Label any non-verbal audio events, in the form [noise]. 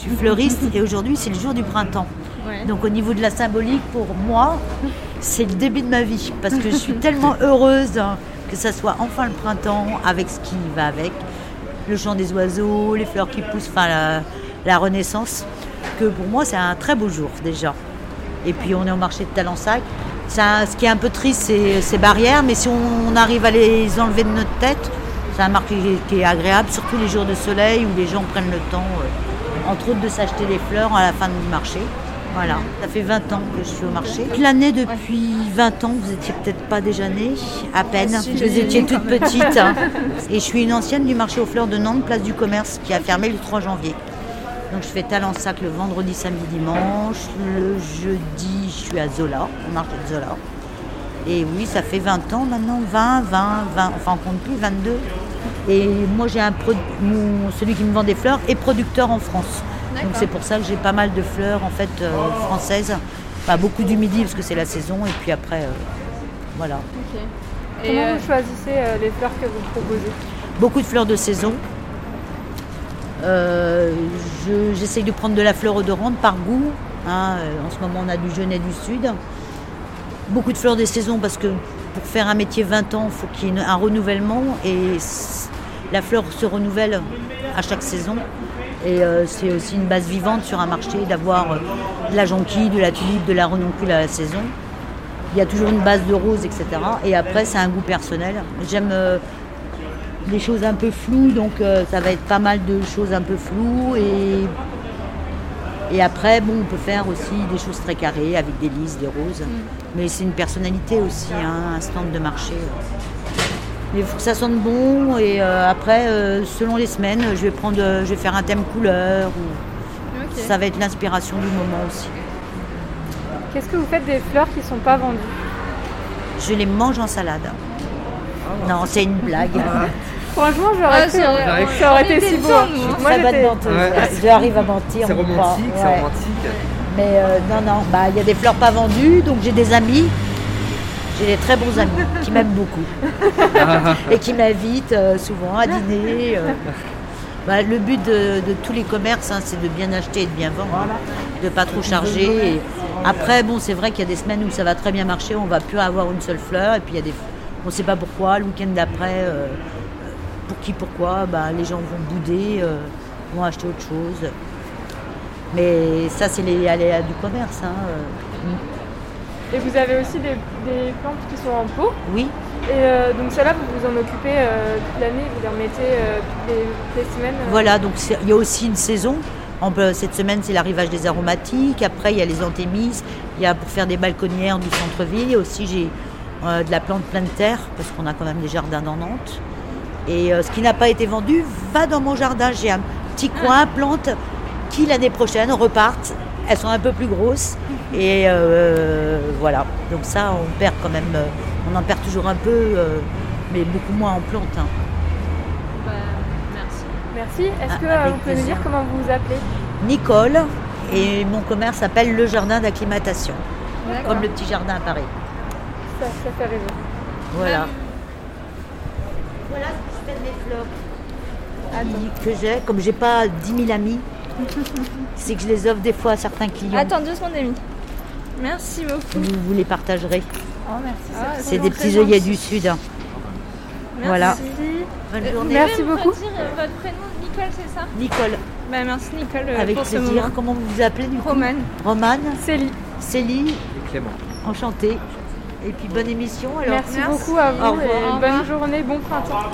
Je suis fleuriste et aujourd'hui c'est le jour du printemps. Ouais. Donc au niveau de la symbolique, pour moi, c'est le début de ma vie. Parce que je suis [laughs] tellement heureuse que ça soit enfin le printemps avec ce qui va avec. Le chant des oiseaux, les fleurs qui poussent, enfin la, la renaissance. Que pour moi c'est un très beau jour déjà. Et puis on est au marché de Talensac. Ça, ce qui est un peu triste, c'est ces barrières, mais si on, arrive à les enlever de notre tête, c'est un marché qui est agréable, surtout les jours de soleil où les gens prennent le temps, euh, entre autres, de s'acheter des fleurs à la fin du marché. Voilà, ça fait 20 ans que je suis au marché. L'année depuis 20 ans, vous étiez peut-être pas déjà née, à peine. Vous étiez toute petite. hein. [laughs] Et je suis une ancienne du marché aux fleurs de Nantes, place du commerce, qui a fermé le 3 janvier. Donc je fais Talensac le vendredi, samedi, dimanche. Le jeudi, je suis à Zola, au marché de Zola. Et oui, ça fait 20 ans maintenant, 20, 20, 20, enfin on compte plus, 22. Et moi j'ai un pro- mon- celui qui me vend des fleurs est producteur en France. Donc c'est pour ça que j'ai pas mal de fleurs en fait euh, françaises. Pas beaucoup du midi parce que c'est la saison et puis après euh, voilà. Et Comment euh, vous choisissez euh, les fleurs que vous proposez? Beaucoup de fleurs de saison. Euh, je- J'essaye de prendre de la fleur odorante par goût. hein. En ce moment, on a du Genet du Sud. Beaucoup de fleurs de saison parce que pour faire un métier 20 ans, il faut qu'il y ait un renouvellement et la fleur se renouvelle à chaque saison. Et euh, c'est aussi une base vivante sur un marché d'avoir euh, de la jonquille, de la tulipe, de la renoncule à la saison. Il y a toujours une base de rose, etc. Et après, c'est un goût personnel. J'aime euh, des choses un peu floues, donc euh, ça va être pas mal de choses un peu floues. Et, et après, bon, on peut faire aussi des choses très carrées avec des lys, des roses. Mais c'est une personnalité aussi, hein, un stand de marché. Mais il faut que ça sente bon. Et euh, après, euh, selon les semaines, je vais, prendre, euh, je vais faire un thème couleur. ou-. Ça va être l'inspiration du moment aussi. Qu'est-ce que vous faites des fleurs qui ne sont pas vendues? Je les mange en salade. Non, c'est une blague. Franchement, Ah, j'aurais c'est cru, vrai. hein. Ça aurait été si beau. hein. hein. Moi, Très bonne menteuse. Ouais. J'arrive à mentir. C'est romantique, c'est Ouais. romantique. Mais euh, non, non, bah il y a des fleurs pas vendues, donc j'ai des amis. J'ai des très bons amis qui m'aiment beaucoup [laughs] et qui m'invitent euh, souvent à dîner. euh. Bah, le but de, de tous les commerces, hein, c'est de bien acheter et de bien vendre, de pas trop charger. Et après, bon, c'est vrai qu'il y a des semaines où ça va très bien marcher, on va plus avoir une seule fleur, et puis il y a des, on ne sait pas pourquoi. Le week-end d'après, euh, pour qui, pourquoi, bah, les gens vont bouder, euh, vont acheter autre chose. Mais ça, c'est les aléas du commerce. hein, euh. Et vous avez aussi des, des plantes qui sont en pot. Oui, Et euh, donc celles-là, vous vous en occupez euh, toute l'année, vous les remettez euh, toutes, les, toutes les semaines. euh. voilà, donc il y a aussi une saison. En cette semaine, c'est l'arrivage des aromatiques. Après, il y a les anthémis. Il y a pour faire des balconnières du centre-ville. Aussi, j'ai euh, de la plante pleine terre, parce qu'on a quand même des jardins dans Nantes. Et euh, ce qui n'a pas été vendu va dans mon jardin. J'ai un petit coin [laughs] plante qui, l'année prochaine, repartent. Elles sont un peu plus grosses. Et euh, voilà. Donc ça, on perd quand même. euh, on en perd toujours un peu, euh, mais beaucoup moins en plantes. hein. Bah, merci. Merci. Est-ce Ah, que avec vous pouvez nous dire comment vous vous appelez? Nicole. Et mon commerce s'appelle le jardin d'acclimatation, comme le petit jardin à Paris. ça, ça fait raison. Voilà. Voilà ce que je fais de mes fleurs. Que j'ai, comme j'ai pas 10 000 amis, c'est que je les offre des fois à certains clients. Attends deux secondes, Amy. Merci beaucoup. Vous, vous les partagerez. Oh, merci. C'est des petits œillets du Sud. hein. Voilà. Bonne Euh, journée. Merci beaucoup. euh, votre prénom, Nicole, c'est ça? Nicole, Bah merci Nicole euh, avec pour ce plaisir. moment. Comment vous vous appelez du coup? Romane. Romane, Célie, Célie, Et Clément. enchantée. Et puis bonne émission alors. merci, beaucoup à vous Au revoir. et bonne journée, bon printemps.